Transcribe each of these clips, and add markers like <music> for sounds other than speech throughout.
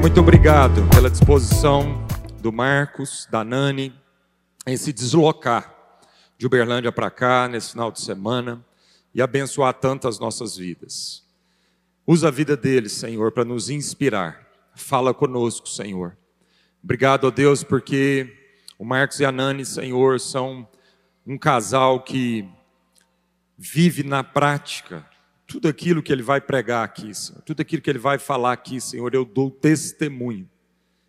Muito obrigado pela disposição do Marcos, da Nani, em se deslocar de Uberlândia para cá nesse final de semana e abençoar tantas nossas vidas. Usa a vida deles, Senhor, para nos inspirar. Fala conosco, Senhor. Obrigado, ó Deus, porque o Marcos e a Nani, Senhor, são um casal que vive na prática tudo aquilo que ele vai pregar aqui, Senhor, tudo aquilo que ele vai falar aqui, Senhor, eu dou testemunho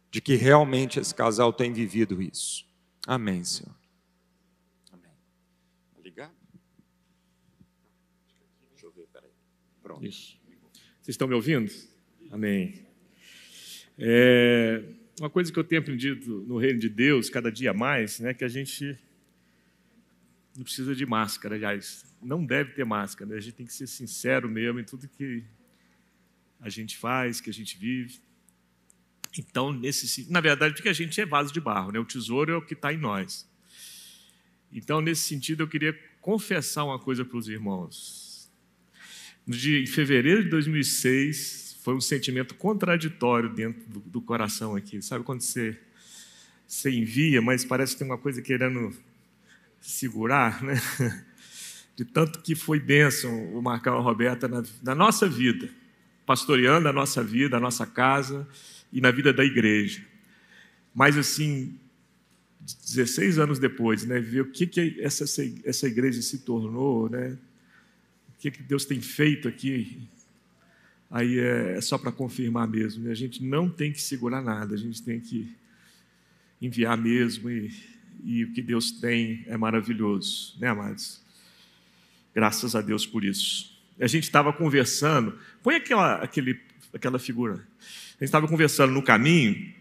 de que realmente esse casal tem vivido isso. Amém, Senhor. Amém. Tá ligado? Deixa eu ver, peraí. Pronto. Isso. Vocês estão me ouvindo? Amém. É, uma coisa que eu tenho aprendido no reino de Deus, cada dia mais, né, que a gente não precisa de máscara, aliás, não deve ter máscara, né? a gente tem que ser sincero mesmo em tudo que a gente faz, que a gente vive. Então, nesse, na verdade, porque a gente é vaso de barro, né? o tesouro é o que está em nós. Então, nesse sentido, eu queria confessar uma coisa para os irmãos. No dia, em fevereiro de 2006, foi um sentimento contraditório dentro do, do coração aqui. Sabe quando você, você envia, mas parece que tem uma coisa querendo segurar, né? De tanto que foi bênção o Marcão e a Roberta na, na nossa vida, pastoreando a nossa vida, a nossa casa e na vida da igreja. Mas assim, 16 anos depois, né, ver o que, que essa, essa igreja se tornou, né, o que, que Deus tem feito aqui, aí é, é só para confirmar mesmo. Né? A gente não tem que segurar nada, a gente tem que enviar mesmo e e o que Deus tem é maravilhoso, né, amados? Graças a Deus por isso. A gente estava conversando, põe aquela, aquele, aquela figura. A gente estava conversando no caminho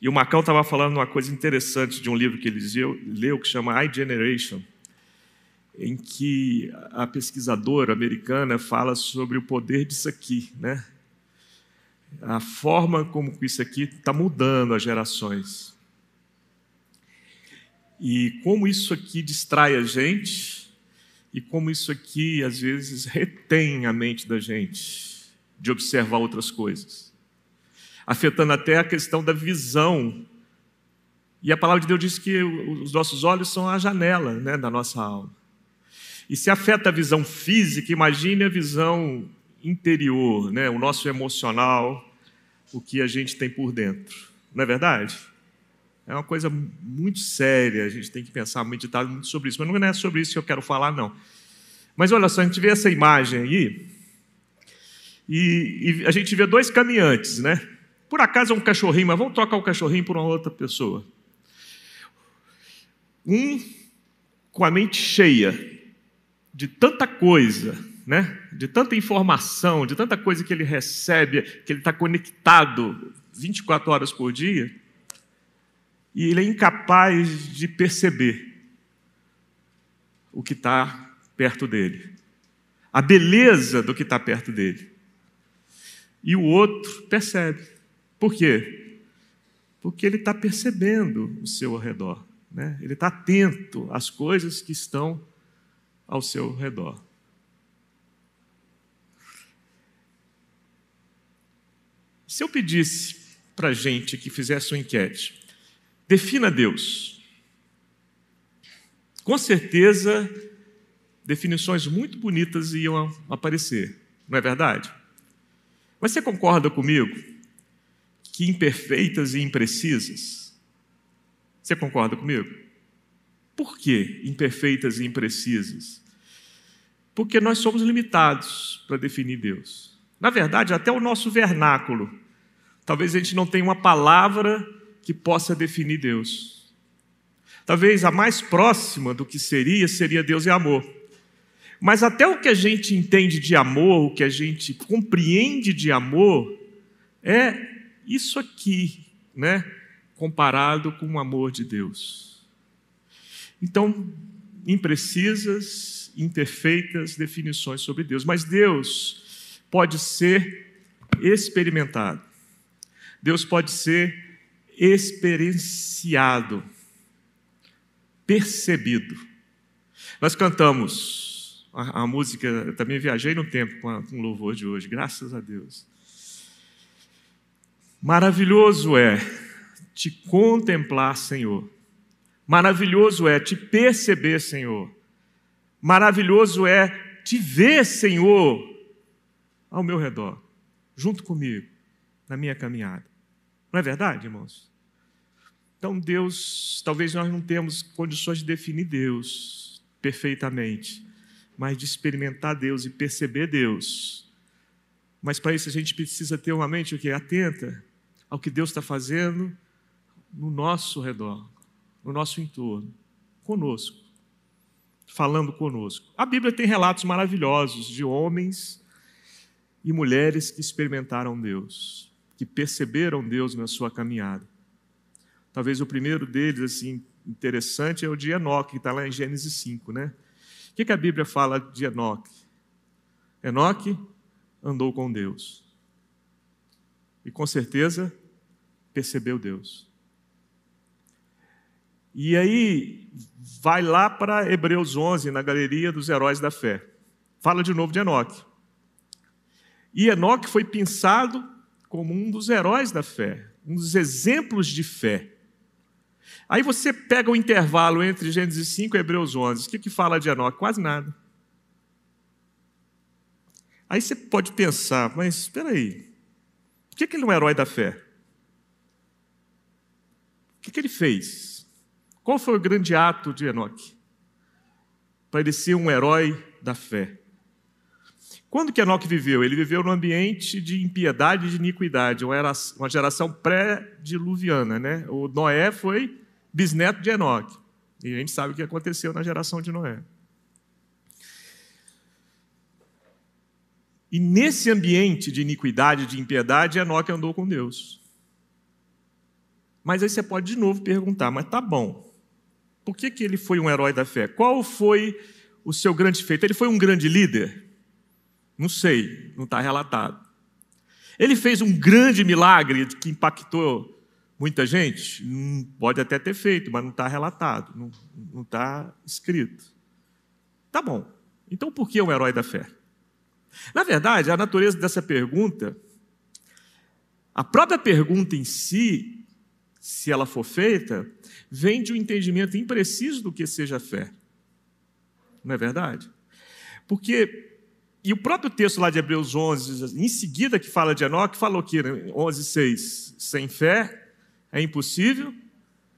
e o Macau estava falando uma coisa interessante de um livro que ele leu, que chama I Generation, em que a pesquisadora americana fala sobre o poder disso aqui, né? A forma como isso aqui está mudando as gerações. E como isso aqui distrai a gente, e como isso aqui às vezes retém a mente da gente de observar outras coisas, afetando até a questão da visão. E a palavra de Deus diz que os nossos olhos são a janela né, da nossa alma. E se afeta a visão física, imagine a visão interior, né, o nosso emocional, o que a gente tem por dentro. Não é verdade? É uma coisa muito séria, a gente tem que pensar, meditar muito sobre isso. Mas não é sobre isso que eu quero falar, não. Mas olha só, a gente vê essa imagem aí, e, e a gente vê dois caminhantes, né? Por acaso é um cachorrinho, mas vamos trocar o cachorrinho por uma outra pessoa. Um com a mente cheia de tanta coisa, né? de tanta informação, de tanta coisa que ele recebe, que ele está conectado 24 horas por dia, e ele é incapaz de perceber o que está perto dele, a beleza do que está perto dele. E o outro percebe. Por quê? Porque ele está percebendo o seu redor, né? ele está atento às coisas que estão ao seu redor. Se eu pedisse para gente que fizesse uma enquete, Defina Deus. Com certeza, definições muito bonitas iam aparecer, não é verdade? Mas você concorda comigo que imperfeitas e imprecisas? Você concorda comigo? Por que imperfeitas e imprecisas? Porque nós somos limitados para definir Deus. Na verdade, até o nosso vernáculo. Talvez a gente não tenha uma palavra que possa definir Deus. Talvez a mais próxima do que seria, seria Deus é amor. Mas até o que a gente entende de amor, o que a gente compreende de amor, é isso aqui, né? Comparado com o amor de Deus. Então, imprecisas, imperfeitas definições sobre Deus, mas Deus pode ser experimentado. Deus pode ser experienciado, percebido. Nós cantamos a, a música, também viajei no tempo com, a, com o louvor de hoje, graças a Deus. Maravilhoso é te contemplar, Senhor. Maravilhoso é te perceber, Senhor. Maravilhoso é te ver, Senhor, ao meu redor, junto comigo, na minha caminhada. Não é verdade, irmãos? Então, Deus, talvez nós não temos condições de definir Deus perfeitamente, mas de experimentar Deus e perceber Deus. Mas para isso a gente precisa ter uma mente o que atenta ao que Deus está fazendo no nosso redor, no nosso entorno, conosco, falando conosco. A Bíblia tem relatos maravilhosos de homens e mulheres que experimentaram Deus, que perceberam Deus na sua caminhada. Talvez o primeiro deles, assim, interessante, é o de Enoque, que está lá em Gênesis 5, né? O que, que a Bíblia fala de Enoque? Enoque andou com Deus. E com certeza percebeu Deus. E aí, vai lá para Hebreus 11, na galeria dos heróis da fé. Fala de novo de Enoque. E Enoque foi pensado como um dos heróis da fé, um dos exemplos de fé. Aí você pega o intervalo entre Gênesis 5 e Hebreus 11. O que, que fala de Enoque? Quase nada. Aí você pode pensar, mas espera aí, por que, que ele não é um herói da fé? O que, que ele fez? Qual foi o grande ato de Enoque? Para ele ser um herói da fé. Quando que Enoque viveu? Ele viveu num ambiente de impiedade e de iniquidade, uma geração pré-diluviana. Né? O Noé foi bisneto de Enoque. E a gente sabe o que aconteceu na geração de Noé. E nesse ambiente de iniquidade, de impiedade, Enoque andou com Deus. Mas aí você pode de novo perguntar, mas tá bom. Por que, que ele foi um herói da fé? Qual foi o seu grande feito? Ele foi um grande líder? Não sei, não está relatado. Ele fez um grande milagre que impactou muita gente? Hum, pode até ter feito, mas não está relatado, não está escrito. Tá bom. Então por que um herói da fé? Na verdade, a natureza dessa pergunta, a própria pergunta em si, se ela for feita, vem de um entendimento impreciso do que seja fé. Não é verdade? Porque, e o próprio texto lá de Hebreus 11, em seguida que fala de Enoque, falou que 11, 6, sem fé é impossível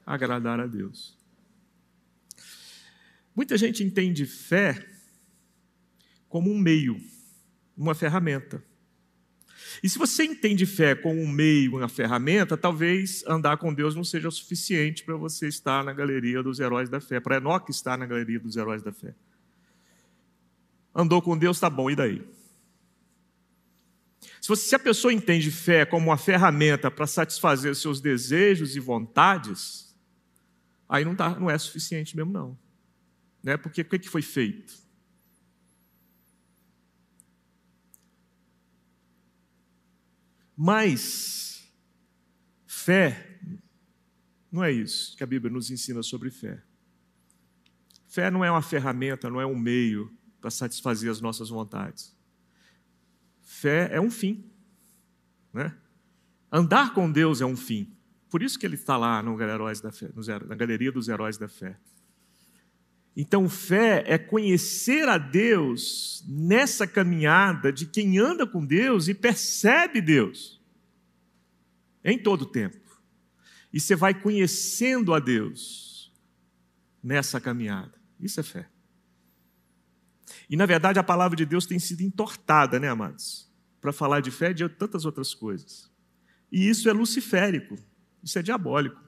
agradar a Deus. Muita gente entende fé como um meio, uma ferramenta. E se você entende fé como um meio, uma ferramenta, talvez andar com Deus não seja o suficiente para você estar na galeria dos heróis da fé, para Enoque estar na galeria dos heróis da fé. Andou com Deus, tá bom, e daí? Se, você, se a pessoa entende fé como uma ferramenta para satisfazer os seus desejos e vontades, aí não, tá, não é suficiente mesmo, não. Né? Porque o que foi feito? Mas fé não é isso que a Bíblia nos ensina sobre fé. Fé não é uma ferramenta, não é um meio para satisfazer as nossas vontades. Fé é um fim. Né? Andar com Deus é um fim. Por isso que ele está lá no fé, na galeria dos heróis da fé. Então, fé é conhecer a Deus nessa caminhada de quem anda com Deus e percebe Deus em todo o tempo. E você vai conhecendo a Deus nessa caminhada. Isso é fé. E, na verdade, a palavra de Deus tem sido entortada, né, amados? Para falar de fé de tantas outras coisas. E isso é luciférico, isso é diabólico.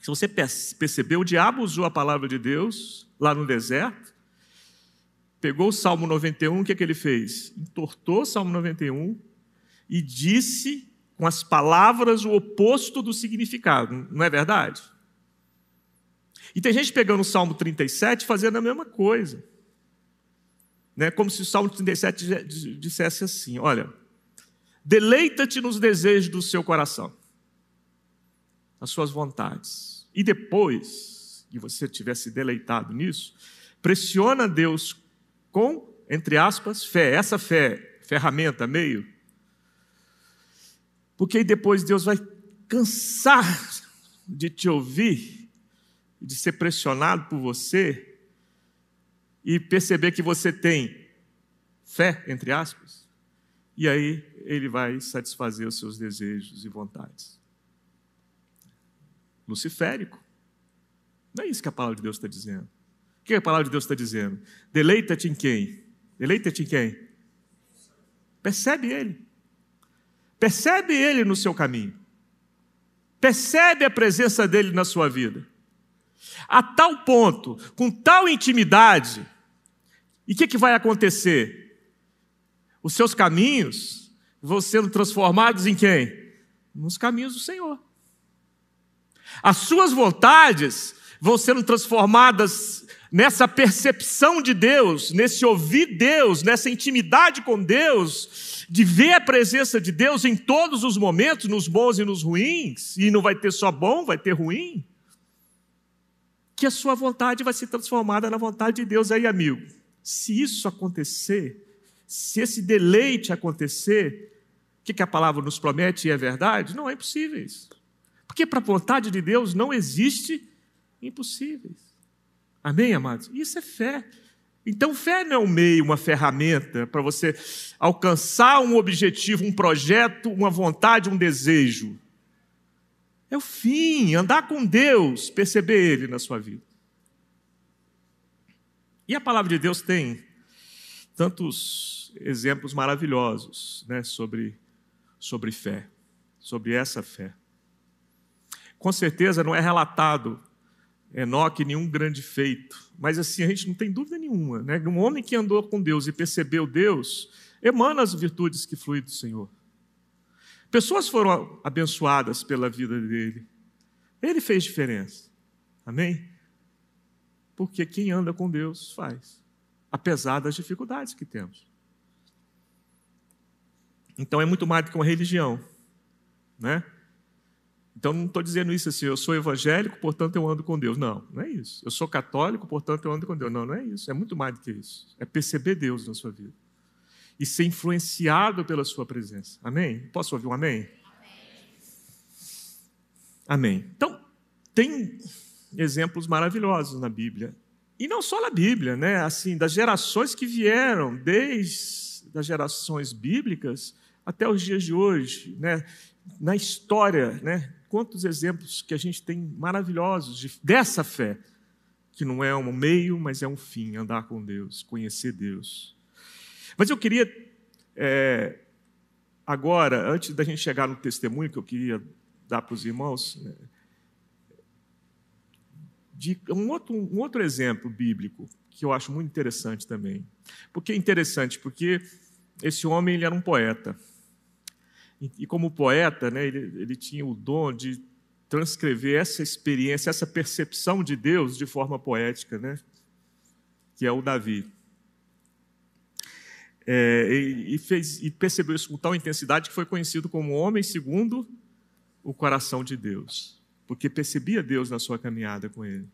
Se você percebeu, o diabo usou a palavra de Deus lá no deserto, pegou o Salmo 91, o que, é que ele fez? Entortou o Salmo 91 e disse com as palavras o oposto do significado, não é verdade? E tem gente pegando o Salmo 37 fazendo a mesma coisa. Né? Como se o Salmo 37 dissesse assim: Olha, deleita-te nos desejos do seu coração as suas vontades. E depois que você tivesse deleitado nisso, pressiona Deus com, entre aspas, fé. Essa fé, ferramenta, meio, Porque depois Deus vai cansar de te ouvir, de ser pressionado por você e perceber que você tem fé, entre aspas, e aí ele vai satisfazer os seus desejos e vontades. Luciférico. Não é isso que a palavra de Deus está dizendo. O que a palavra de Deus está dizendo? Deleita-te em quem? Deleita-te em quem? Percebe ele. Percebe ele no seu caminho. Percebe a presença dele na sua vida. A tal ponto, com tal intimidade, e o que, que vai acontecer? Os seus caminhos vão sendo transformados em quem? Nos caminhos do Senhor. As suas vontades vão sendo transformadas nessa percepção de Deus, nesse ouvir Deus, nessa intimidade com Deus, de ver a presença de Deus em todos os momentos, nos bons e nos ruins, e não vai ter só bom, vai ter ruim, que a sua vontade vai ser transformada na vontade de Deus. Aí, amigo, se isso acontecer, se esse deleite acontecer, o que, que a palavra nos promete e é verdade? Não é impossível isso. Porque para a vontade de Deus não existe impossíveis. Amém, amados? Isso é fé. Então, fé não é um meio, uma ferramenta para você alcançar um objetivo, um projeto, uma vontade, um desejo. É o fim, andar com Deus, perceber Ele na sua vida. E a palavra de Deus tem tantos exemplos maravilhosos né, sobre, sobre fé, sobre essa fé. Com certeza não é relatado Enoque nenhum grande feito, mas assim a gente não tem dúvida nenhuma, né? Um homem que andou com Deus e percebeu Deus emana as virtudes que fluem do Senhor. Pessoas foram abençoadas pela vida dele. Ele fez diferença. Amém? Porque quem anda com Deus faz, apesar das dificuldades que temos. Então é muito mais do que uma religião, né? Então não estou dizendo isso assim, eu sou evangélico, portanto eu ando com Deus. Não, não é isso. Eu sou católico, portanto eu ando com Deus. Não, não é isso. É muito mais do que isso. É perceber Deus na sua vida. E ser influenciado pela sua presença. Amém? Posso ouvir um amém? Amém. Então, tem exemplos maravilhosos na Bíblia. E não só na Bíblia, né? Assim, das gerações que vieram, desde as gerações bíblicas até os dias de hoje, né? Na história, né? Quantos exemplos que a gente tem maravilhosos de, dessa fé, que não é um meio, mas é um fim, andar com Deus, conhecer Deus. Mas eu queria, é, agora, antes da gente chegar no testemunho que eu queria dar para os irmãos, né, de um outro, um outro exemplo bíblico que eu acho muito interessante também. Por que interessante? Porque esse homem ele era um poeta. E, como poeta, né, ele, ele tinha o dom de transcrever essa experiência, essa percepção de Deus de forma poética, né? que é o Davi. É, e, fez, e percebeu isso com tal intensidade que foi conhecido como homem segundo o coração de Deus, porque percebia Deus na sua caminhada com ele.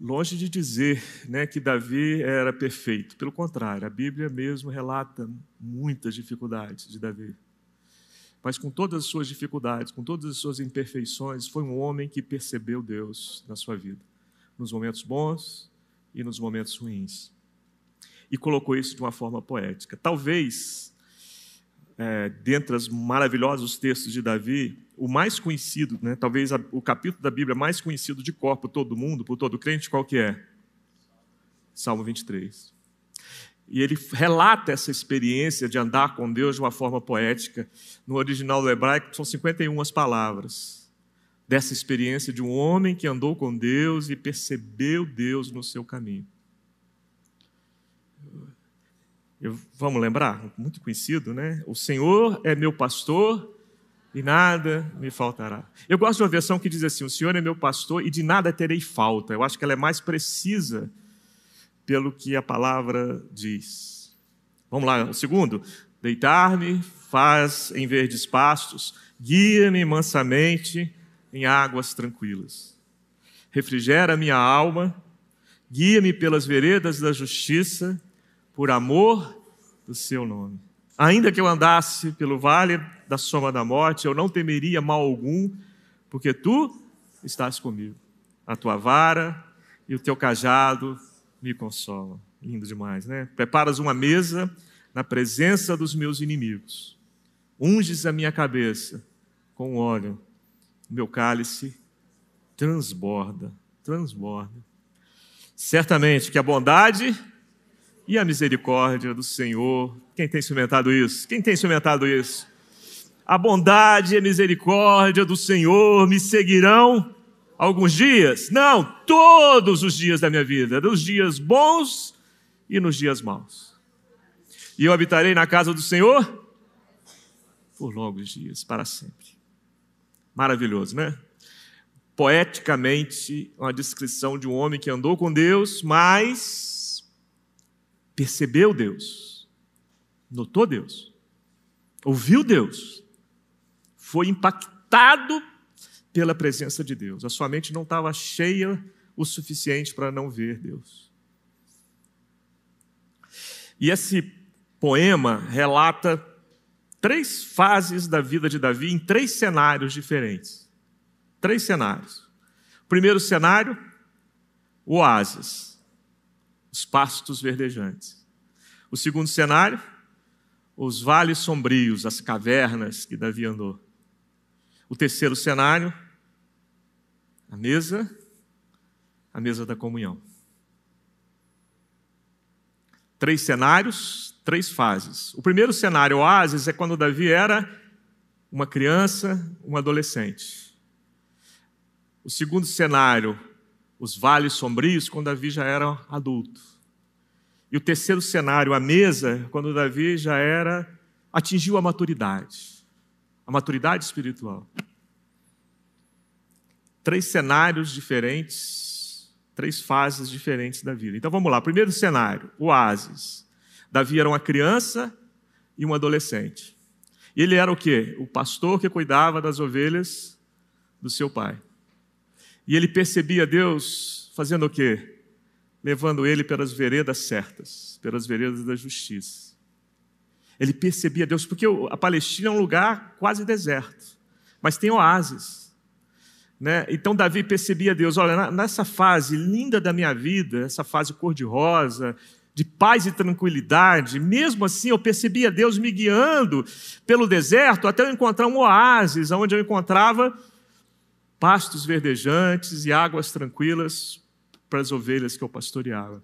Longe de dizer né, que Davi era perfeito, pelo contrário, a Bíblia mesmo relata muitas dificuldades de Davi. Mas com todas as suas dificuldades, com todas as suas imperfeições, foi um homem que percebeu Deus na sua vida, nos momentos bons e nos momentos ruins. E colocou isso de uma forma poética. Talvez, é, dentre os maravilhosos textos de Davi, o mais conhecido, né, talvez o capítulo da Bíblia mais conhecido de cor por todo mundo, por todo crente, qual que é? Salmo 23. E ele relata essa experiência de andar com Deus de uma forma poética. No original do hebraico, são 51 palavras. Dessa experiência de um homem que andou com Deus e percebeu Deus no seu caminho. Eu, vamos lembrar? Muito conhecido, né? O Senhor é meu pastor e nada me faltará. Eu gosto de uma versão que diz assim: O Senhor é meu pastor e de nada terei falta. Eu acho que ela é mais precisa pelo que a palavra diz. Vamos lá, o segundo. Deitar-me, faz em verdes pastos, guia-me mansamente em águas tranquilas. Refrigera minha alma, guia-me pelas veredas da justiça, por amor do seu nome. Ainda que eu andasse pelo vale da soma da morte, eu não temeria mal algum, porque tu estás comigo. A tua vara e o teu cajado me consolam. Lindo demais, né? Preparas uma mesa na presença dos meus inimigos. Unges a minha cabeça com óleo. O meu cálice transborda, transborda. Certamente que a bondade e a misericórdia do Senhor. Quem tem experimentado isso? Quem tem experimentado isso? A bondade e a misericórdia do Senhor me seguirão alguns dias? Não, todos os dias da minha vida, nos dias bons e nos dias maus. E eu habitarei na casa do Senhor por longos dias, para sempre. Maravilhoso, né? Poeticamente, uma descrição de um homem que andou com Deus, mas percebeu Deus, notou Deus, ouviu Deus, foi impactado pela presença de Deus. A sua mente não estava cheia o suficiente para não ver Deus. E esse poema relata três fases da vida de Davi em três cenários diferentes. Três cenários. primeiro cenário, o oásis os pastos verdejantes. O segundo cenário, os vales sombrios, as cavernas que Davi andou. O terceiro cenário, a mesa, a mesa da comunhão. Três cenários, três fases. O primeiro cenário, oásis, é quando Davi era uma criança, um adolescente. O segundo cenário, os vales sombrios, quando Davi já era adulto. E o terceiro cenário, a mesa, quando Davi já era atingiu a maturidade, a maturidade espiritual. Três cenários diferentes, três fases diferentes da vida. Então vamos lá. Primeiro cenário, o oásis. Davi era uma criança e um adolescente. E ele era o quê? O pastor que cuidava das ovelhas do seu pai. E ele percebia Deus fazendo o quê? Levando ele pelas veredas certas, pelas veredas da justiça. Ele percebia Deus, porque a Palestina é um lugar quase deserto, mas tem oásis. Né? Então Davi percebia Deus, olha, nessa fase linda da minha vida, essa fase cor-de-rosa, de paz e tranquilidade, mesmo assim eu percebia Deus me guiando pelo deserto até eu encontrar um oásis, onde eu encontrava pastos verdejantes e águas tranquilas para as ovelhas que eu pastoreava.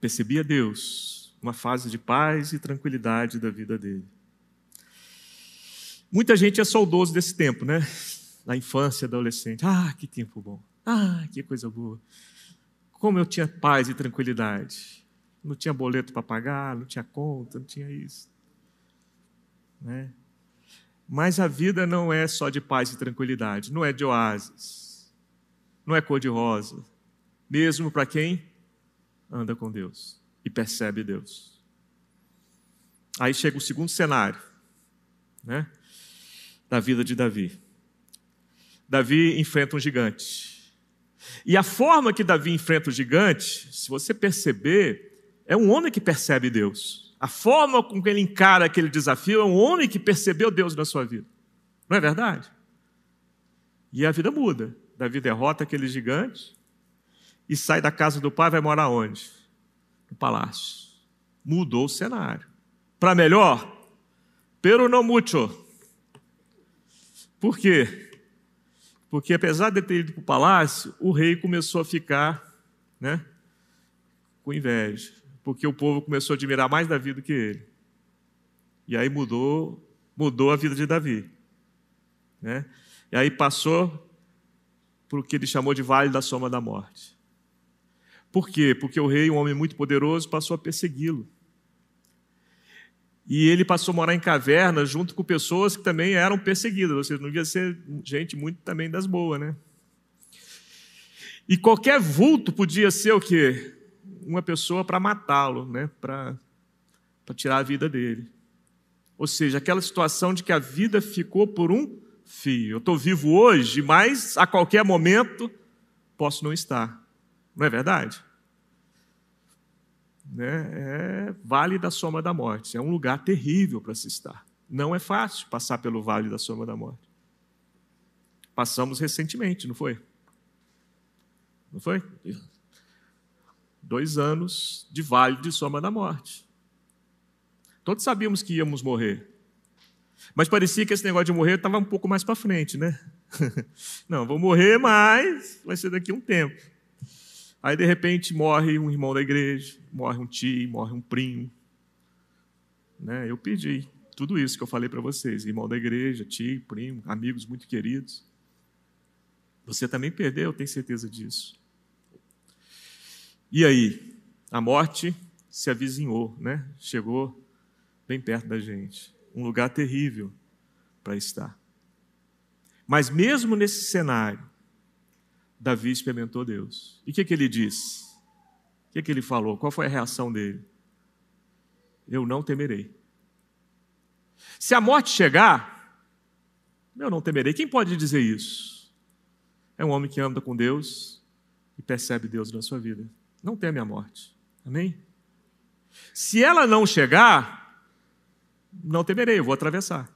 Percebia Deus, uma fase de paz e tranquilidade da vida dele. Muita gente é saudoso desse tempo, né? Na infância, adolescente. Ah, que tempo bom. Ah, que coisa boa. Como eu tinha paz e tranquilidade. Não tinha boleto para pagar, não tinha conta, não tinha isso. Né? Mas a vida não é só de paz e tranquilidade, não é de oásis, não é cor-de-rosa, mesmo para quem anda com Deus e percebe Deus. Aí chega o segundo cenário, né, da vida de Davi. Davi enfrenta um gigante. E a forma que Davi enfrenta o gigante, se você perceber, é um homem que percebe Deus. A forma com que ele encara aquele desafio é um homem que percebeu Deus na sua vida. Não é verdade? E a vida muda. Davi derrota aquele gigante e sai da casa do pai, vai morar onde? No palácio. Mudou o cenário. Para melhor? Pero no mucho. Por quê? Porque apesar de ter ido para o palácio, o rei começou a ficar né, com inveja porque o povo começou a admirar mais Davi do que ele. E aí mudou, mudou a vida de Davi. Né? E aí passou por o que ele chamou de Vale da Soma da Morte. Por quê? Porque o rei, um homem muito poderoso, passou a persegui-lo. E ele passou a morar em cavernas junto com pessoas que também eram perseguidas. Ou seja, não devia ser gente muito também das boas, né? E qualquer vulto podia ser o quê? Uma pessoa para matá-lo, né? para tirar a vida dele. Ou seja, aquela situação de que a vida ficou por um fio. Eu estou vivo hoje, mas a qualquer momento posso não estar. Não é verdade? né, é Vale da Soma da Morte. É um lugar terrível para se estar. Não é fácil passar pelo Vale da Soma da Morte. Passamos recentemente, não foi? Não foi? Dois anos de Vale de Soma da Morte. Todos sabíamos que íamos morrer. Mas parecia que esse negócio de morrer estava um pouco mais para frente, né? <laughs> Não, vou morrer, mas vai ser daqui a um tempo. Aí, de repente, morre um irmão da igreja, morre um tio, morre um primo. Né? Eu pedi tudo isso que eu falei para vocês: irmão da igreja, tio, primo, amigos muito queridos. Você também perdeu, eu tenho certeza disso. E aí? A morte se avizinhou, né? chegou bem perto da gente. Um lugar terrível para estar. Mas mesmo nesse cenário, Davi experimentou Deus. E o que, que ele disse? O que, que ele falou? Qual foi a reação dele? Eu não temerei. Se a morte chegar, eu não temerei. Quem pode dizer isso? É um homem que anda com Deus e percebe Deus na sua vida. Não teme a morte. Amém? Se ela não chegar, não temerei, eu vou atravessar.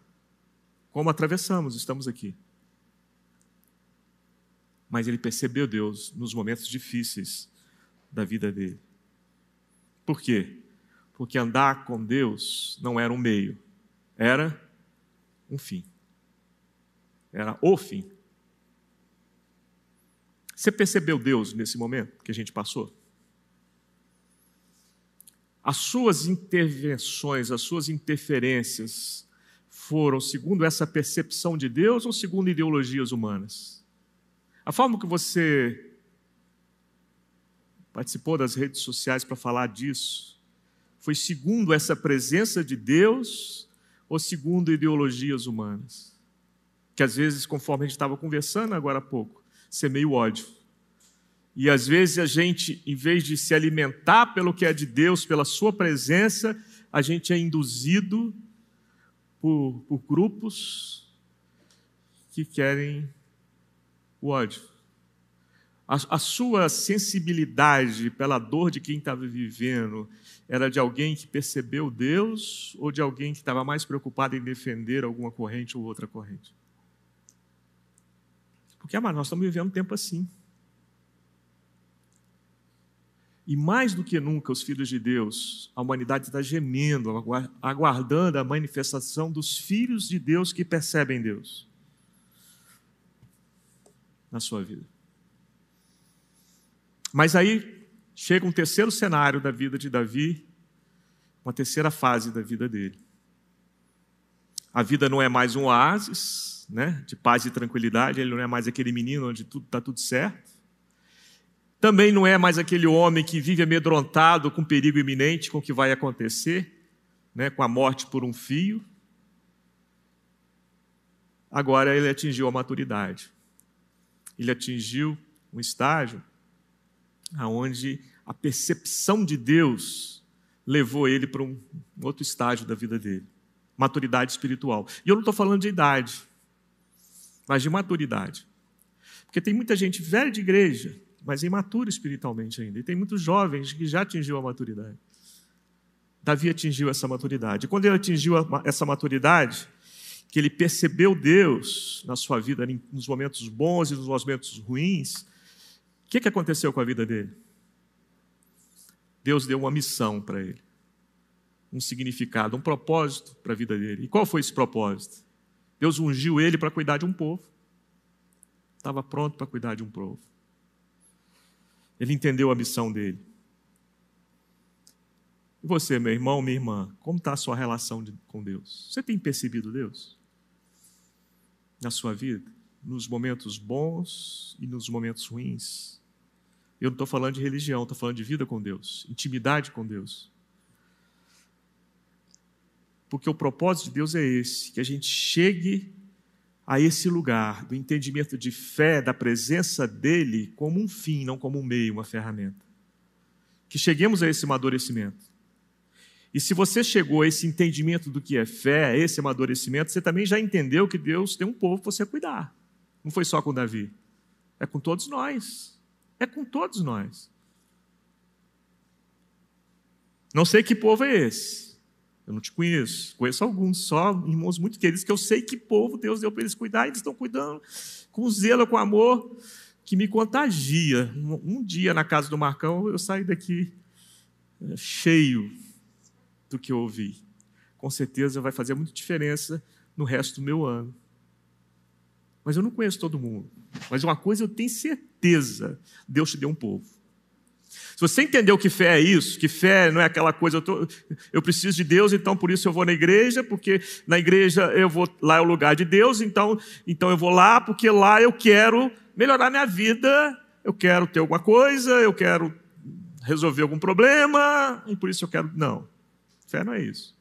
Como atravessamos, estamos aqui mas ele percebeu Deus nos momentos difíceis da vida dele. Por quê? Porque andar com Deus não era um meio, era um fim. Era o fim. Você percebeu Deus nesse momento que a gente passou? As suas intervenções, as suas interferências foram segundo essa percepção de Deus ou segundo ideologias humanas? A forma que você participou das redes sociais para falar disso foi segundo essa presença de Deus ou segundo ideologias humanas? Que às vezes, conforme a gente estava conversando agora há pouco, semeia o ódio. E às vezes a gente, em vez de se alimentar pelo que é de Deus, pela Sua presença, a gente é induzido por, por grupos que querem o ódio. A, a sua sensibilidade pela dor de quem estava vivendo era de alguém que percebeu Deus ou de alguém que estava mais preocupado em defender alguma corrente ou outra corrente? Porque, amado, nós estamos vivendo um tempo assim. E mais do que nunca, os filhos de Deus, a humanidade está gemendo, aguardando a manifestação dos filhos de Deus que percebem Deus na sua vida. Mas aí chega um terceiro cenário da vida de Davi, uma terceira fase da vida dele. A vida não é mais um oásis, né, de paz e tranquilidade, ele não é mais aquele menino onde tudo está tudo certo. Também não é mais aquele homem que vive amedrontado com perigo iminente com o que vai acontecer, né, com a morte por um fio. Agora ele atingiu a maturidade ele atingiu um estágio aonde a percepção de Deus levou ele para um outro estágio da vida dele, maturidade espiritual. E eu não estou falando de idade, mas de maturidade. Porque tem muita gente velha de igreja, mas imatura espiritualmente ainda. E tem muitos jovens que já atingiu a maturidade. Davi atingiu essa maturidade. E quando ele atingiu essa maturidade, que ele percebeu Deus na sua vida, nos momentos bons e nos momentos ruins, o que, que aconteceu com a vida dele? Deus deu uma missão para ele, um significado, um propósito para a vida dele. E qual foi esse propósito? Deus ungiu ele para cuidar de um povo. Estava pronto para cuidar de um povo. Ele entendeu a missão dele. E você, meu irmão, minha irmã, como está a sua relação com Deus? Você tem percebido Deus? Na sua vida? Nos momentos bons e nos momentos ruins? Eu não estou falando de religião, estou falando de vida com Deus, intimidade com Deus. Porque o propósito de Deus é esse: que a gente chegue a esse lugar do entendimento de fé, da presença dEle, como um fim, não como um meio, uma ferramenta. Que cheguemos a esse amadurecimento. E se você chegou a esse entendimento do que é fé, a esse amadurecimento, você também já entendeu que Deus tem um povo para você cuidar. Não foi só com Davi. É com todos nós. É com todos nós. Não sei que povo é esse. Eu não te conheço. Conheço alguns só, irmãos muito queridos, que eu sei que povo Deus deu para eles cuidar, e eles estão cuidando com zelo, com amor, que me contagia. Um dia na casa do Marcão, eu saio daqui eh, cheio do que eu ouvi. Com certeza vai fazer muita diferença no resto do meu ano. Mas eu não conheço todo mundo. Mas uma coisa eu tenho certeza: Deus te deu um povo. Se você entendeu que fé é isso, que fé não é aquela coisa, eu, tô, eu, preciso de Deus, então por isso eu vou na igreja, porque na igreja eu vou, lá é o lugar de Deus, então, então eu vou lá, porque lá eu quero melhorar minha vida, eu quero ter alguma coisa, eu quero resolver algum problema, e por isso eu quero. Não, fé não é isso.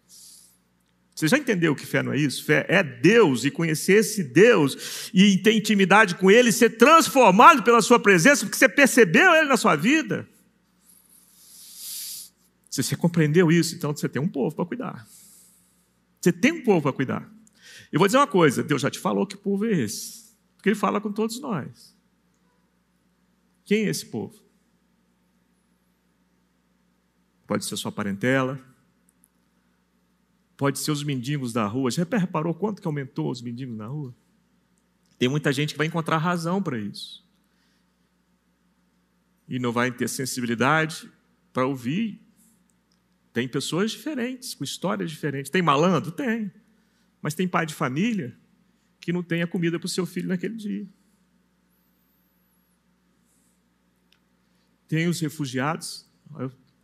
Você já entendeu que fé não é isso? Fé é Deus e conhecer esse Deus e ter intimidade com Ele, ser transformado pela Sua presença, porque você percebeu Ele na sua vida. Se você compreendeu isso, então você tem um povo para cuidar. Você tem um povo para cuidar. Eu vou dizer uma coisa: Deus já te falou que povo é esse, porque Ele fala com todos nós. Quem é esse povo? Pode ser sua parentela, Pode ser os mendigos da rua. Já reparou quanto que aumentou os mendigos na rua? Tem muita gente que vai encontrar razão para isso. E não vai ter sensibilidade para ouvir. Tem pessoas diferentes, com histórias diferentes. Tem malandro? Tem. Mas tem pai de família que não tem a comida para o seu filho naquele dia. Tem os refugiados,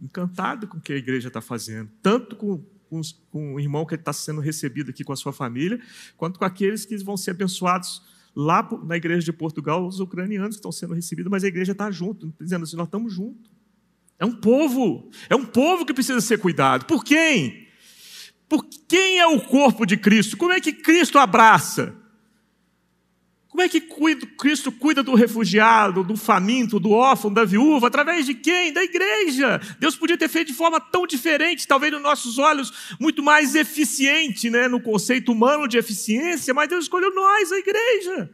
encantado com o que a igreja está fazendo, tanto com com, com o irmão que está sendo recebido aqui com a sua família, quanto com aqueles que vão ser abençoados lá na igreja de Portugal, os ucranianos que estão sendo recebidos, mas a igreja está junto, dizendo assim: nós estamos juntos. É um povo, é um povo que precisa ser cuidado. Por quem? Por quem é o corpo de Cristo? Como é que Cristo abraça? Como é que Cristo cuida do refugiado, do faminto, do órfão, da viúva? Através de quem? Da igreja. Deus podia ter feito de forma tão diferente, talvez nos nossos olhos, muito mais eficiente, né? no conceito humano de eficiência, mas Deus escolheu nós, a igreja.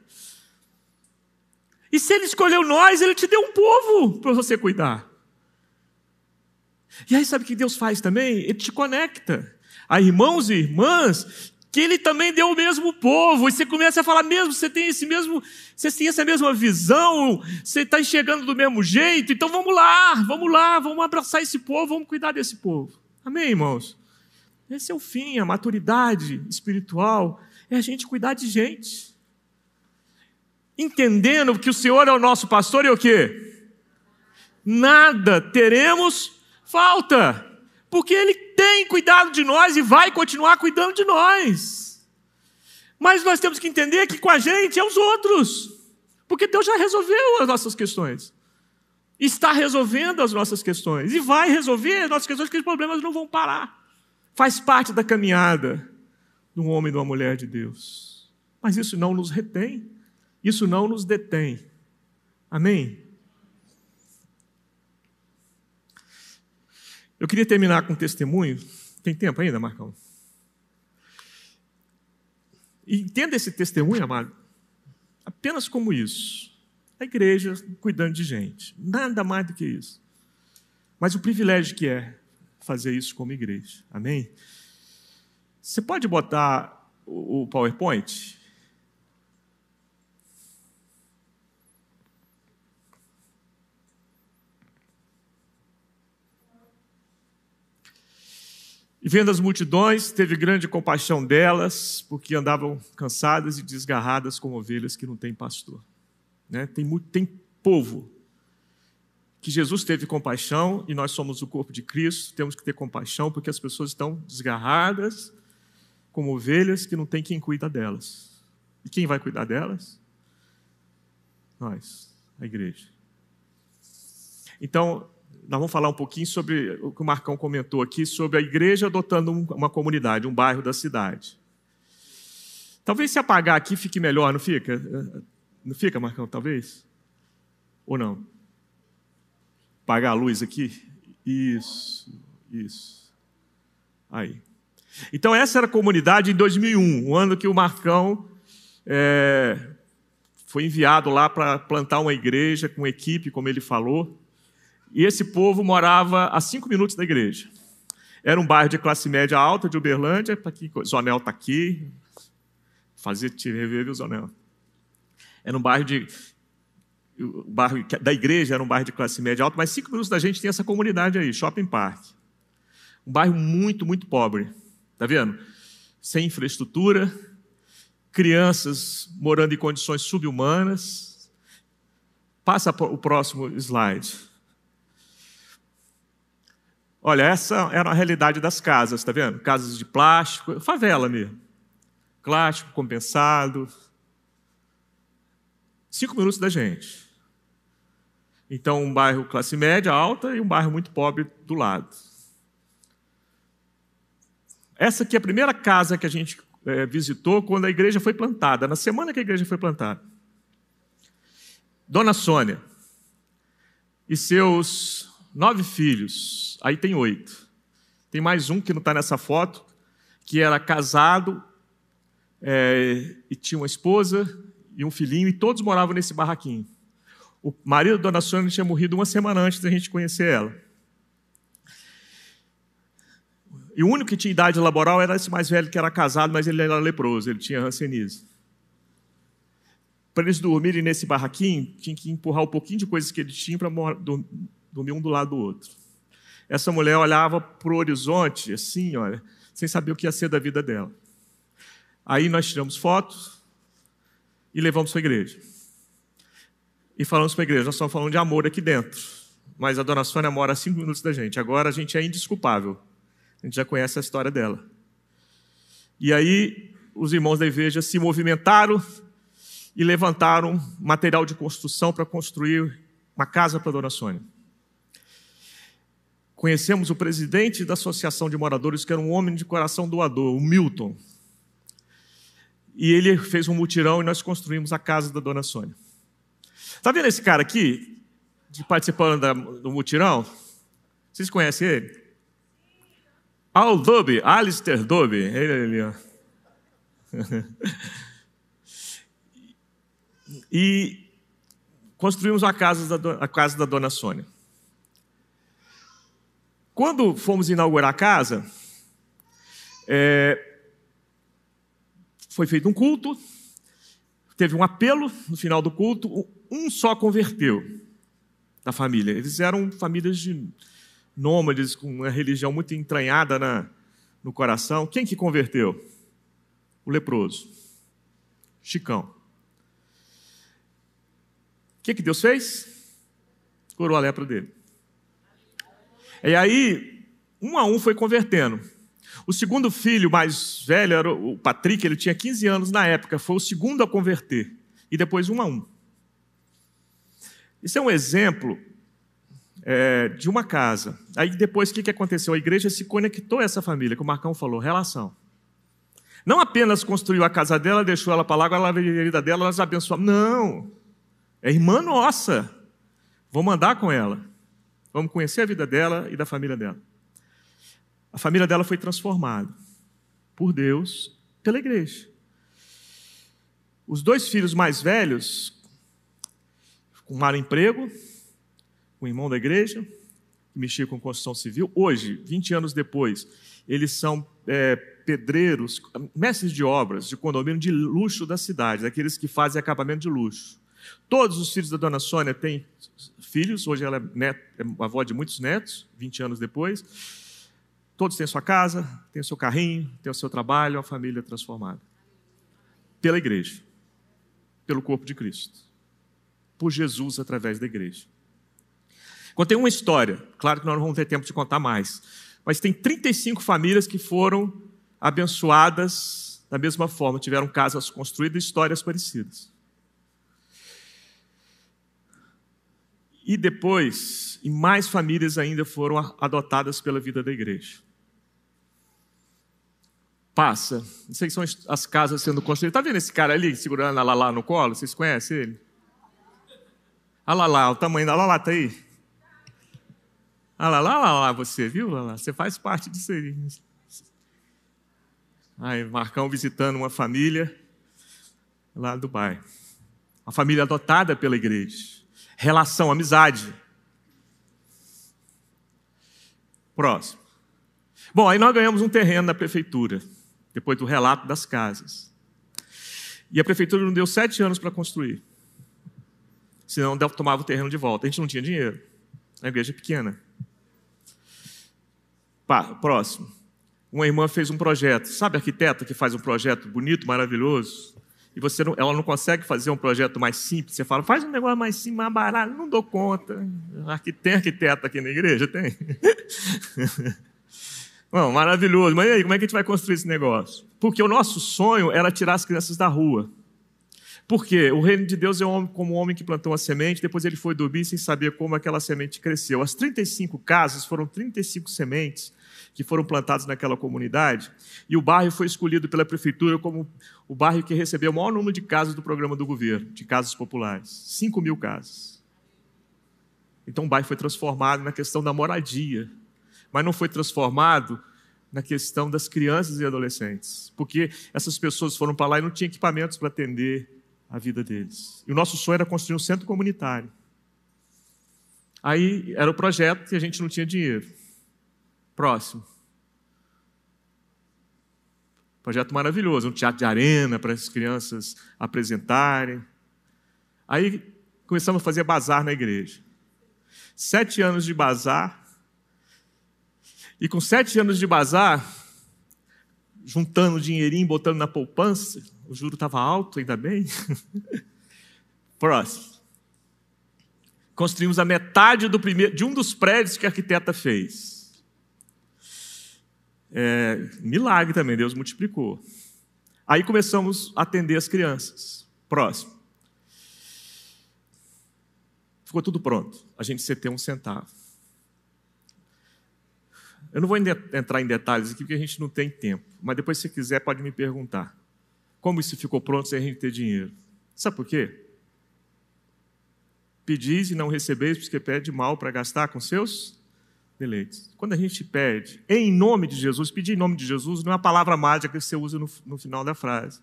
E se Ele escolheu nós, Ele te deu um povo para você cuidar. E aí, sabe o que Deus faz também? Ele te conecta a irmãos e irmãs que ele também deu o mesmo povo, e você começa a falar mesmo, você tem esse mesmo, você tem essa mesma visão, você está enxergando do mesmo jeito, então vamos lá, vamos lá, vamos abraçar esse povo, vamos cuidar desse povo. Amém, irmãos? Esse é o fim, a maturidade espiritual, é a gente cuidar de gente. Entendendo que o Senhor é o nosso pastor e o quê? Nada teremos falta porque Ele tem cuidado de nós e vai continuar cuidando de nós. Mas nós temos que entender que com a gente é os outros, porque Deus já resolveu as nossas questões. Está resolvendo as nossas questões e vai resolver as nossas questões, que os problemas não vão parar. Faz parte da caminhada de um homem e de uma mulher de Deus. Mas isso não nos retém, isso não nos detém. Amém? Eu queria terminar com um testemunho. Tem tempo ainda, Marcão? Entenda esse testemunho, amado, apenas como isso. A igreja cuidando de gente. Nada mais do que isso. Mas o privilégio que é fazer isso como igreja. Amém? Você pode botar o PowerPoint? E vendo as multidões, teve grande compaixão delas, porque andavam cansadas e desgarradas como ovelhas que não têm pastor. Né? Tem, tem povo que Jesus teve compaixão e nós somos o corpo de Cristo, temos que ter compaixão porque as pessoas estão desgarradas como ovelhas que não tem quem cuida delas. E quem vai cuidar delas? Nós, a igreja. Então, nós vamos falar um pouquinho sobre o que o Marcão comentou aqui, sobre a igreja adotando uma comunidade, um bairro da cidade. Talvez se apagar aqui fique melhor, não fica? Não fica, Marcão, talvez? Ou não? Apagar a luz aqui? Isso, isso. Aí. Então, essa era a comunidade em 2001, o ano que o Marcão é, foi enviado lá para plantar uma igreja com equipe, como ele falou. E esse povo morava a cinco minutos da igreja. Era um bairro de classe média alta de Uberlândia, tá aqui, Zonel está aqui, fazia te rever o Zonel. Era um bairro de o bairro da igreja era um bairro de classe média alta, mas cinco minutos da gente tem essa comunidade aí, Shopping Park. Um bairro muito, muito pobre. Tá vendo? Sem infraestrutura, crianças morando em condições subhumanas. Passa o próximo slide. Olha, essa era a realidade das casas, tá vendo? Casas de plástico, favela mesmo. Plástico compensado. Cinco minutos da gente. Então, um bairro classe média alta e um bairro muito pobre do lado. Essa aqui é a primeira casa que a gente é, visitou quando a igreja foi plantada, na semana que a igreja foi plantada. Dona Sônia e seus nove filhos, aí tem oito. Tem mais um que não está nessa foto, que era casado é, e tinha uma esposa e um filhinho, e todos moravam nesse barraquinho. O marido da dona Sônia tinha morrido uma semana antes da gente conhecer ela. E o único que tinha idade laboral era esse mais velho que era casado, mas ele era leproso, ele tinha rancenismo. Para eles dormirem nesse barraquinho, tinha que empurrar um pouquinho de coisas que eles tinham para dormir um do lado do outro. Essa mulher olhava para o horizonte, assim, olha, sem saber o que ia ser da vida dela. Aí nós tiramos fotos e levamos para a igreja e falamos para a igreja: nós estamos falando de amor aqui dentro, mas a dona Sônia mora a cinco minutos da gente. Agora a gente é indesculpável. A gente já conhece a história dela. E aí os irmãos da igreja se movimentaram e levantaram material de construção para construir uma casa para a dona Sônia. Conhecemos o presidente da Associação de Moradores, que era um homem de coração doador, o Milton. E ele fez um mutirão e nós construímos a casa da dona Sônia. Está vendo esse cara aqui, de participando da, do mutirão? Vocês conhecem ele? Al Dobby, Alistair Dobby, ele ali, ó. <laughs> e construímos a casa, da, a casa da dona Sônia. Quando fomos inaugurar a casa, é, foi feito um culto, teve um apelo no final do culto, um só converteu da família. Eles eram famílias de nômades, com uma religião muito entranhada na, no coração. Quem que converteu? O leproso, Chicão. O que, que Deus fez? Curou a lepra dele. E aí, um a um foi convertendo. O segundo filho, mais velho, era o Patrick, ele tinha 15 anos na época, foi o segundo a converter. E depois um a um. Isso é um exemplo é, de uma casa. Aí depois o que, que aconteceu? A igreja se conectou a essa família, que o Marcão falou, relação. Não apenas construiu a casa dela, deixou ela para lá, agora ela a vida dela, nós abençoamos. Não! É irmã nossa. Vamos andar com ela. Vamos conhecer a vida dela e da família dela. A família dela foi transformada por Deus, pela igreja. Os dois filhos mais velhos arrumaram emprego, um irmão da igreja, que mexia com construção civil. Hoje, 20 anos depois, eles são é, pedreiros, mestres de obras, de condomínio de luxo da cidade, daqueles que fazem acabamento de luxo. Todos os filhos da dona Sônia têm filhos, hoje ela é, net, é avó de muitos netos, 20 anos depois. Todos têm sua casa, têm o seu carrinho, têm o seu trabalho, a família transformada. Pela igreja, pelo corpo de Cristo por Jesus através da igreja. Contei uma história, claro que nós não vamos ter tempo de contar mais, mas tem 35 famílias que foram abençoadas da mesma forma, tiveram casas construídas, histórias parecidas. E depois, e mais famílias ainda foram adotadas pela vida da igreja. Passa, não sei se são as casas sendo construídas. Está vendo esse cara ali segurando a Lala no colo? Vocês conhecem ele? Olha lá, lá, o tamanho da Lala está aí. Olha lá, você, viu, Lala? Você faz parte disso aí. Aí, Marcão visitando uma família lá do bairro. Uma família adotada pela igreja. Relação, amizade. Próximo. Bom, aí nós ganhamos um terreno na prefeitura, depois do relato das casas. E a prefeitura não deu sete anos para construir. Senão tomava o terreno de volta. A gente não tinha dinheiro. A igreja é pequena. Próximo. Uma irmã fez um projeto. Sabe arquiteta que faz um projeto bonito, maravilhoso? E você não, ela não consegue fazer um projeto mais simples. Você fala, faz um negócio mais simples, mais barato. Não dou conta. Tem arquiteta aqui na igreja? Tem. <laughs> Bom, maravilhoso. Mas e aí, como é que a gente vai construir esse negócio? Porque o nosso sonho era tirar as crianças da rua. Por quê? O reino de Deus é como um homem que plantou uma semente, depois ele foi dormir sem saber como aquela semente cresceu. As 35 casas foram 35 sementes que foram plantadas naquela comunidade, e o bairro foi escolhido pela prefeitura como o bairro que recebeu o maior número de casas do programa do governo, de casas populares 5 mil casas. Então o bairro foi transformado na questão da moradia, mas não foi transformado na questão das crianças e adolescentes, porque essas pessoas foram para lá e não tinham equipamentos para atender a vida deles. E o nosso sonho era construir um centro comunitário. Aí era o projeto e a gente não tinha dinheiro. Próximo. Projeto maravilhoso, um teatro de arena para as crianças apresentarem. Aí começamos a fazer bazar na igreja. Sete anos de bazar. E com sete anos de bazar, juntando dinheirinho, botando na poupança, o juro estava alto, ainda bem. <laughs> Próximo. Construímos a metade do primeiro, de um dos prédios que a arquiteta fez. É, milagre também, Deus multiplicou. Aí começamos a atender as crianças. Próximo. Ficou tudo pronto. A gente ter um centavo. Eu não vou entrar em detalhes aqui porque a gente não tem tempo, mas depois, se quiser, pode me perguntar. Como isso ficou pronto sem a gente ter dinheiro? Sabe por quê? Pedis e não recebeis, porque pede mal para gastar com seus deleites. Quando a gente pede em nome de Jesus, pedir em nome de Jesus não é a palavra mágica que você usa no, no final da frase.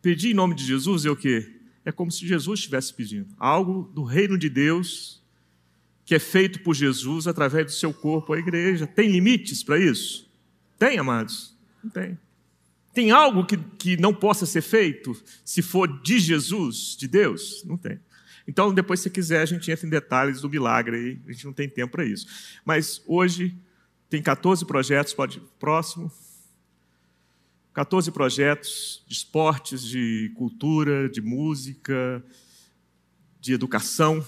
Pedir em nome de Jesus é o quê? É como se Jesus estivesse pedindo. Algo do reino de Deus que é feito por Jesus através do seu corpo, a igreja. Tem limites para isso? Tem, amados? Não tem. Tem algo que, que não possa ser feito se for de Jesus, de Deus? Não tem. Então, depois, se quiser, a gente entra em detalhes do milagre a gente não tem tempo para isso. Mas hoje tem 14 projetos, pode próximo. 14 projetos de esportes, de cultura, de música, de educação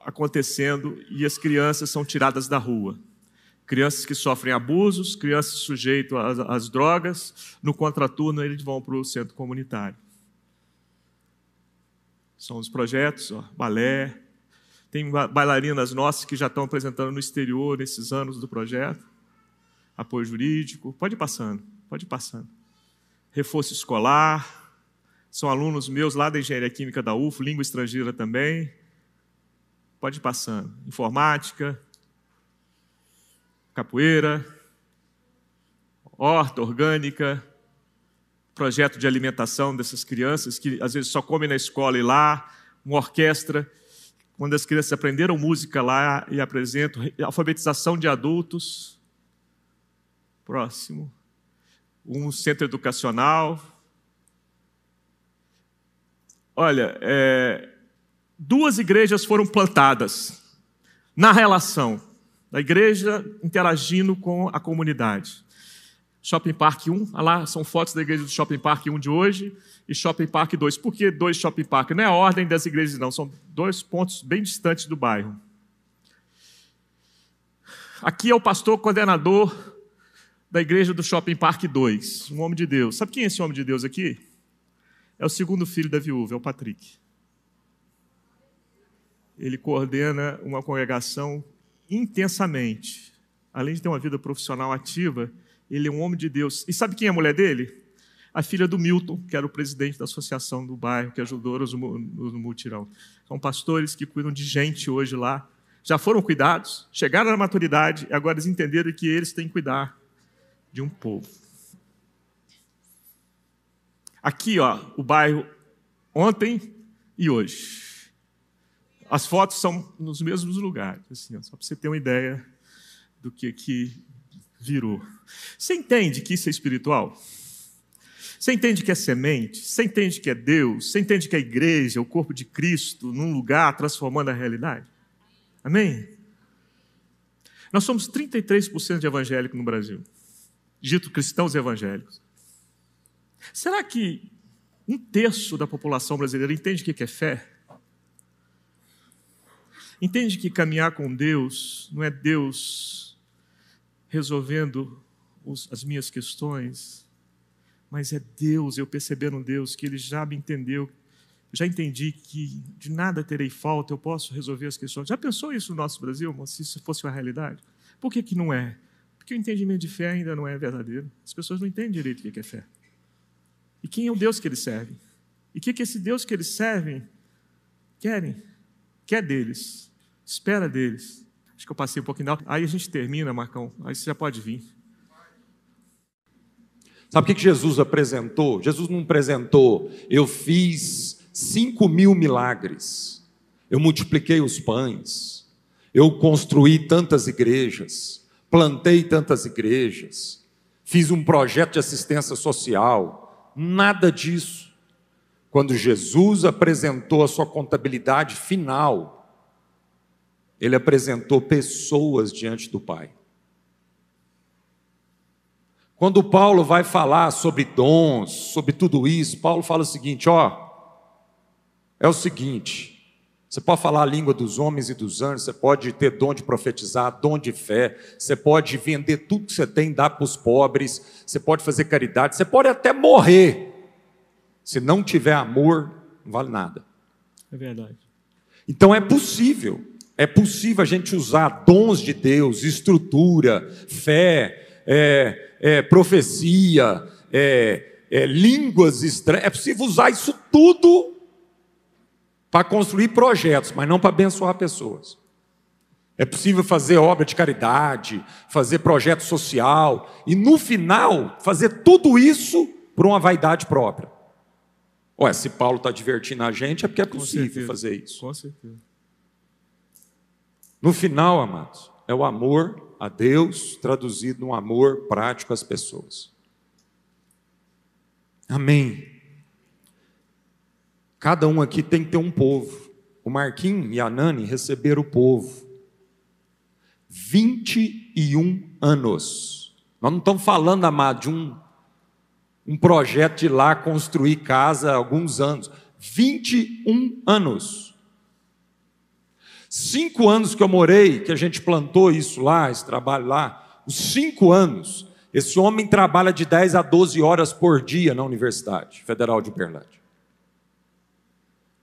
acontecendo e as crianças são tiradas da rua. Crianças que sofrem abusos, crianças sujeitas às, às drogas, no contraturno eles vão para o centro comunitário. São os projetos, ó, balé. Tem bailarinas nossas que já estão apresentando no exterior nesses anos do projeto. Apoio jurídico. Pode ir passando, pode ir passando. Reforço escolar. São alunos meus lá da Engenharia Química da UFO, língua estrangeira também. Pode ir passando. Informática, capoeira, horta orgânica, projeto de alimentação dessas crianças que às vezes só comem na escola e lá, uma orquestra, quando as crianças aprenderam música lá e apresentam, alfabetização de adultos. Próximo. Um centro educacional. Olha, é, duas igrejas foram plantadas na relação da igreja interagindo com a comunidade. Shopping Park 1, ah lá são fotos da igreja do Shopping Park 1 de hoje e Shopping Park 2. Por que dois Shopping Park? Não é a ordem das igrejas, não, são dois pontos bem distantes do bairro. Aqui é o pastor coordenador da igreja do Shopping Park 2, um homem de Deus. Sabe quem é esse homem de Deus aqui? É o segundo filho da viúva, é o Patrick. Ele coordena uma congregação intensamente. Além de ter uma vida profissional ativa, ele é um homem de Deus. E sabe quem é a mulher dele? A filha do Milton, que era o presidente da associação do bairro, que ajudou no multirão. São pastores que cuidam de gente hoje lá. Já foram cuidados, chegaram à maturidade, e agora eles entenderam que eles têm que cuidar de um povo. Aqui, ó, o bairro ontem e hoje. As fotos são nos mesmos lugares, assim, ó, só para você ter uma ideia do que que virou. Você entende que isso é espiritual? Você entende que é semente? Você entende que é Deus? Você entende que é a igreja, o corpo de Cristo, num lugar transformando a realidade? Amém? Nós somos 33% de evangélicos no Brasil, dito cristãos evangélicos. Será que um terço da população brasileira entende o que é fé? Entende que caminhar com Deus não é Deus resolvendo os, as minhas questões, mas é Deus, eu percebendo Deus, que Ele já me entendeu, já entendi que de nada terei falta, eu posso resolver as questões. Já pensou isso no nosso Brasil, se isso fosse uma realidade? Por que, que não é? Porque o entendimento de fé ainda não é verdadeiro. As pessoas não entendem direito o que é fé. E quem é o Deus que eles servem? E o que, que esse Deus que eles servem querem? Quer deles, espera deles. Acho que eu passei um pouquinho. Aí a gente termina, Marcão. Aí você já pode vir. Sabe o que Jesus apresentou? Jesus não apresentou, eu fiz cinco mil milagres, eu multipliquei os pães, eu construí tantas igrejas, plantei tantas igrejas, fiz um projeto de assistência social, nada disso. Quando Jesus apresentou a sua contabilidade final, ele apresentou pessoas diante do Pai. Quando Paulo vai falar sobre dons, sobre tudo isso, Paulo fala o seguinte: ó, é o seguinte, você pode falar a língua dos homens e dos anjos, você pode ter dom de profetizar, dom de fé, você pode vender tudo que você tem, dar para os pobres, você pode fazer caridade, você pode até morrer. Se não tiver amor, não vale nada. É verdade. Então é possível, é possível a gente usar dons de Deus, estrutura, fé, é, é, profecia, é, é, línguas estranhas. É possível usar isso tudo para construir projetos, mas não para abençoar pessoas. É possível fazer obra de caridade, fazer projeto social e no final fazer tudo isso por uma vaidade própria. Ué, se Paulo está divertindo a gente, é porque é possível fazer isso. Com certeza. No final, amados, é o amor a Deus, traduzido num amor prático às pessoas. Amém. Cada um aqui tem que ter um povo. O Marquinhos e a Nani receberam o povo. 21 anos. Nós não estamos falando, amado, de um, um projeto de ir lá construir casa há alguns anos. 21 anos. Cinco anos que eu morei, que a gente plantou isso lá, esse trabalho lá, os cinco anos, esse homem trabalha de 10 a 12 horas por dia na Universidade Federal de Uberlândia.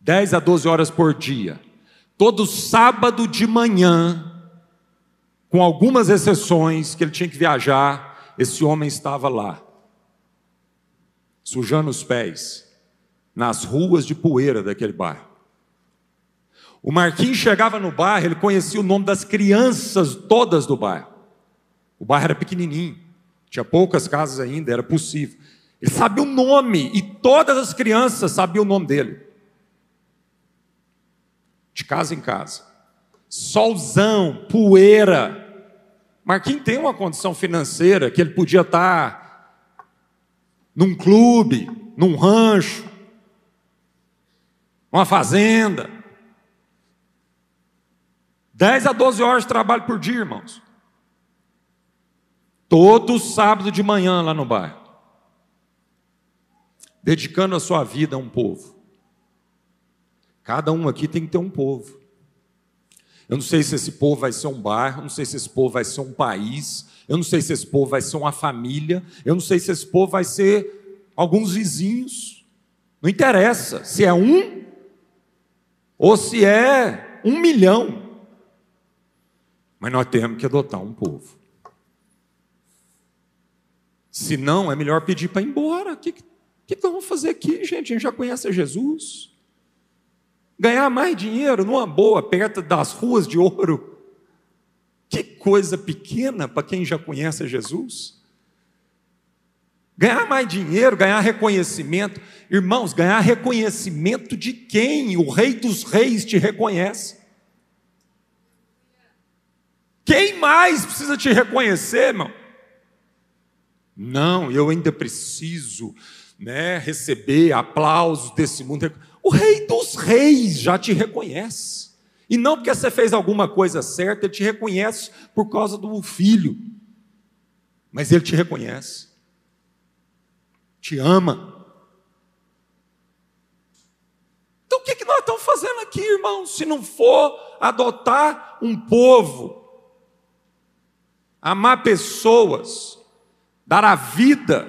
10 a 12 horas por dia. Todo sábado de manhã, com algumas exceções que ele tinha que viajar, esse homem estava lá, sujando os pés, nas ruas de poeira daquele bairro. O Marquinhos chegava no bairro, ele conhecia o nome das crianças todas do bairro. O bairro era pequenininho, tinha poucas casas ainda, era possível. Ele sabia o nome e todas as crianças sabiam o nome dele. De casa em casa. Solzão, poeira. Marquinhos tem uma condição financeira que ele podia estar num clube, num rancho, uma fazenda. 10 a 12 horas de trabalho por dia, irmãos. Todo sábado de manhã lá no bairro. Dedicando a sua vida a um povo. Cada um aqui tem que ter um povo. Eu não sei se esse povo vai ser um bairro, não sei se esse povo vai ser um país, eu não sei se esse povo vai ser uma família, eu não sei se esse povo vai ser alguns vizinhos. Não interessa se é um ou se é um milhão. Mas nós temos que adotar um povo. Se não, é melhor pedir para ir embora. O que, que, que vamos fazer aqui, gente? A gente já conhece Jesus. Ganhar mais dinheiro numa boa, perto das ruas de ouro. Que coisa pequena para quem já conhece Jesus. Ganhar mais dinheiro, ganhar reconhecimento. Irmãos, ganhar reconhecimento de quem? O Rei dos Reis te reconhece. Quem mais precisa te reconhecer, irmão? Não, eu ainda preciso né, receber aplausos desse mundo. O rei dos reis já te reconhece. E não porque você fez alguma coisa certa, ele te reconhece por causa do filho. Mas ele te reconhece. Te ama. Então o que, que nós estamos fazendo aqui, irmão? Se não for adotar um povo, amar pessoas, dar a vida.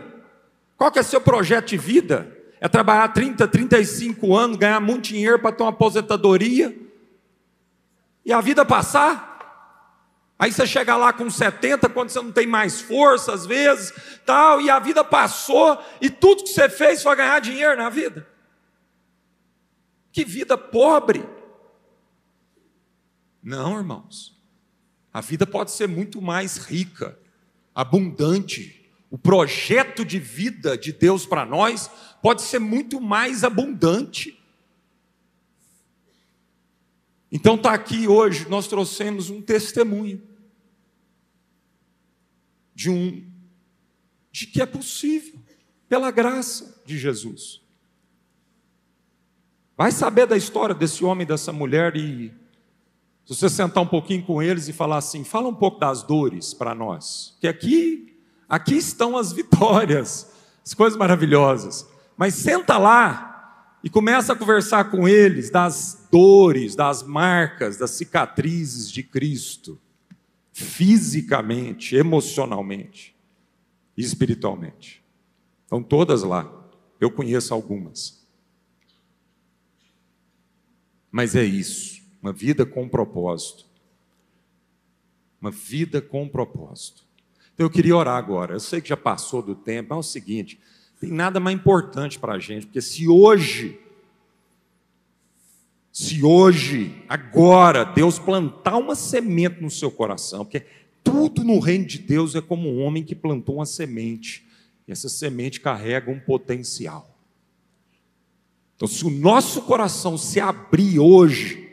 Qual que é seu projeto de vida? É trabalhar 30, 35 anos, ganhar muito dinheiro para ter uma aposentadoria e a vida passar? Aí você chega lá com 70, quando você não tem mais força, às vezes, tal, e a vida passou, e tudo que você fez foi ganhar dinheiro na vida. Que vida pobre. Não, irmãos. A vida pode ser muito mais rica, abundante. O projeto de vida de Deus para nós pode ser muito mais abundante. Então está aqui hoje, nós trouxemos um testemunho de um de que é possível, pela graça de Jesus. Vai saber da história desse homem dessa mulher e se você sentar um pouquinho com eles e falar assim, fala um pouco das dores para nós, que aqui aqui estão as vitórias, as coisas maravilhosas. Mas senta lá e começa a conversar com eles das dores, das marcas, das cicatrizes de Cristo, fisicamente, emocionalmente e espiritualmente. Estão todas lá. Eu conheço algumas. Mas é isso uma vida com propósito. Uma vida com propósito. Então eu queria orar agora. Eu sei que já passou do tempo, mas é o seguinte: tem nada mais importante para a gente, porque se hoje, se hoje, agora, Deus plantar uma semente no seu coração, porque tudo no reino de Deus é como um homem que plantou uma semente, e essa semente carrega um potencial. Então, se o nosso coração se abrir hoje,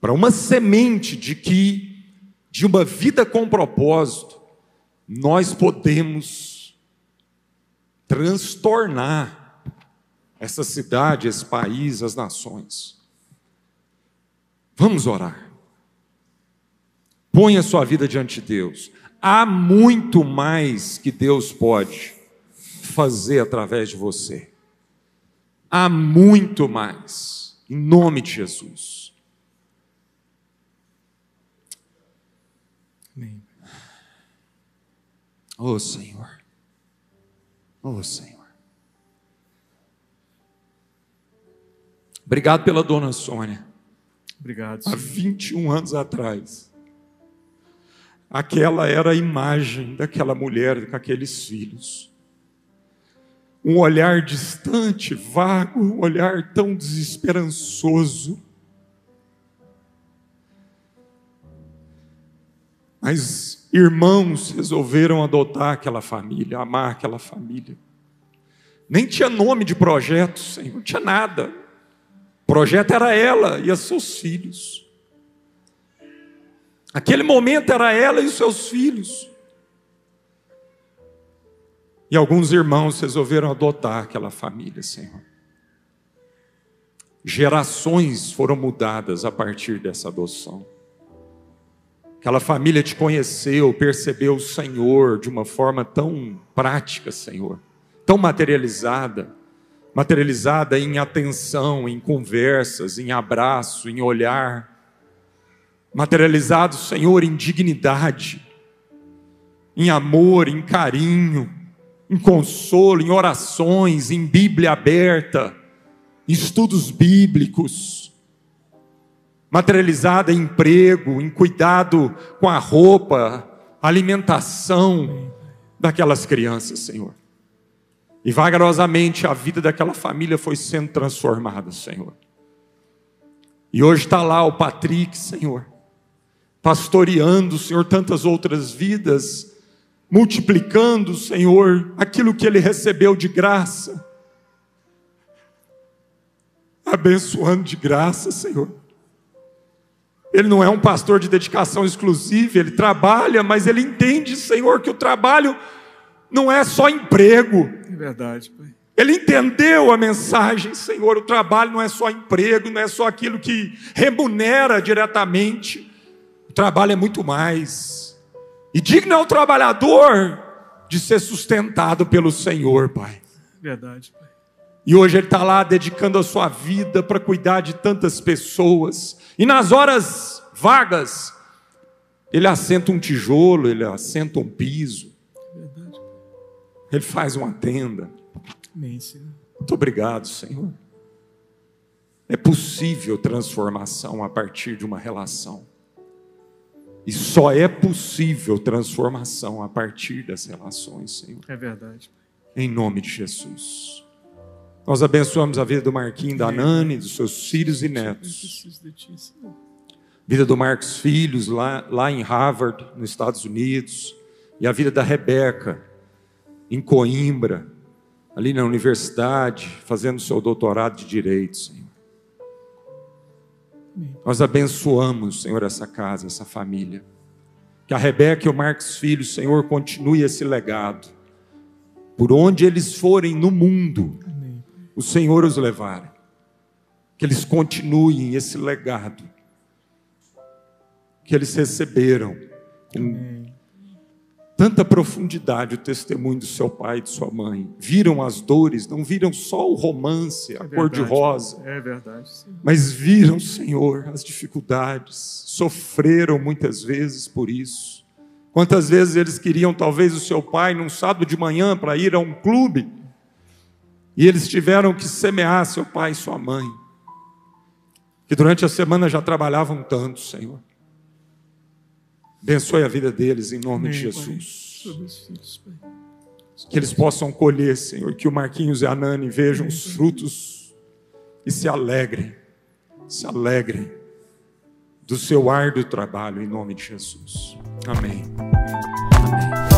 para uma semente de que, de uma vida com propósito, nós podemos transtornar essa cidade, esse país, as nações. Vamos orar. Põe a sua vida diante de Deus. Há muito mais que Deus pode fazer através de você. Há muito mais. Em nome de Jesus. Oh Senhor. Oh Senhor. Obrigado pela dona Sônia. Obrigado. Senhor. Há 21 anos atrás, aquela era a imagem daquela mulher com aqueles filhos. Um olhar distante, vago, um olhar tão desesperançoso. Mas irmãos resolveram adotar aquela família, amar aquela família. Nem tinha nome de projeto, Senhor, não tinha nada. O projeto era ela e os seus filhos. Aquele momento era ela e os seus filhos. E alguns irmãos resolveram adotar aquela família, Senhor. Gerações foram mudadas a partir dessa adoção. Aquela família te conheceu, percebeu o Senhor de uma forma tão prática, Senhor, tão materializada, materializada em atenção, em conversas, em abraço, em olhar, materializado, Senhor, em dignidade, em amor, em carinho, em consolo, em orações, em Bíblia aberta, em estudos bíblicos materializada em emprego, em cuidado com a roupa, alimentação daquelas crianças, Senhor. E vagarosamente a vida daquela família foi sendo transformada, Senhor. E hoje está lá o Patrick, Senhor, pastoreando, Senhor, tantas outras vidas, multiplicando, Senhor, aquilo que ele recebeu de graça, abençoando de graça, Senhor Ele não é um pastor de dedicação exclusiva, ele trabalha, mas ele entende, Senhor, que o trabalho não é só emprego. É verdade, Pai. Ele entendeu a mensagem, Senhor. O trabalho não é só emprego, não é só aquilo que remunera diretamente. O trabalho é muito mais. E digno é o trabalhador de ser sustentado pelo Senhor, Pai. Verdade, Pai. E hoje ele está lá dedicando a sua vida para cuidar de tantas pessoas. E nas horas vagas, ele assenta um tijolo, ele assenta um piso. Verdade. Ele faz uma tenda. Amém, Senhor. Muito obrigado, Senhor. É possível transformação a partir de uma relação. E só é possível transformação a partir das relações, Senhor. É verdade. Em nome de Jesus. Nós abençoamos a vida do Marquinhos, da Nani, dos seus filhos e netos. Vida do Marcos Filhos, lá, lá em Harvard, nos Estados Unidos. E a vida da Rebeca, em Coimbra ali na universidade, fazendo seu doutorado de direito, Senhor. Nós abençoamos, Senhor, essa casa, essa família. Que a Rebeca e o Marcos Filhos, Senhor, continue esse legado. Por onde eles forem no mundo, o Senhor os levar. Que eles continuem esse legado que eles receberam com tanta profundidade o testemunho do seu pai e de sua mãe. Viram as dores, não viram só o romance, a é cor de rosa. É verdade. Sim. Mas viram, Senhor, as dificuldades, sofreram muitas vezes por isso. Quantas vezes eles queriam, talvez, o seu pai num sábado de manhã para ir a um clube, e eles tiveram que semear seu pai e sua mãe, que durante a semana já trabalhavam tanto, Senhor. Abençoe a vida deles em nome Amém, de Jesus. Pai. Que eles possam colher, Senhor, que o Marquinhos e a Nani vejam Amém, os frutos e se alegrem, se alegrem do seu árduo trabalho em nome de Jesus. Amém. Amém.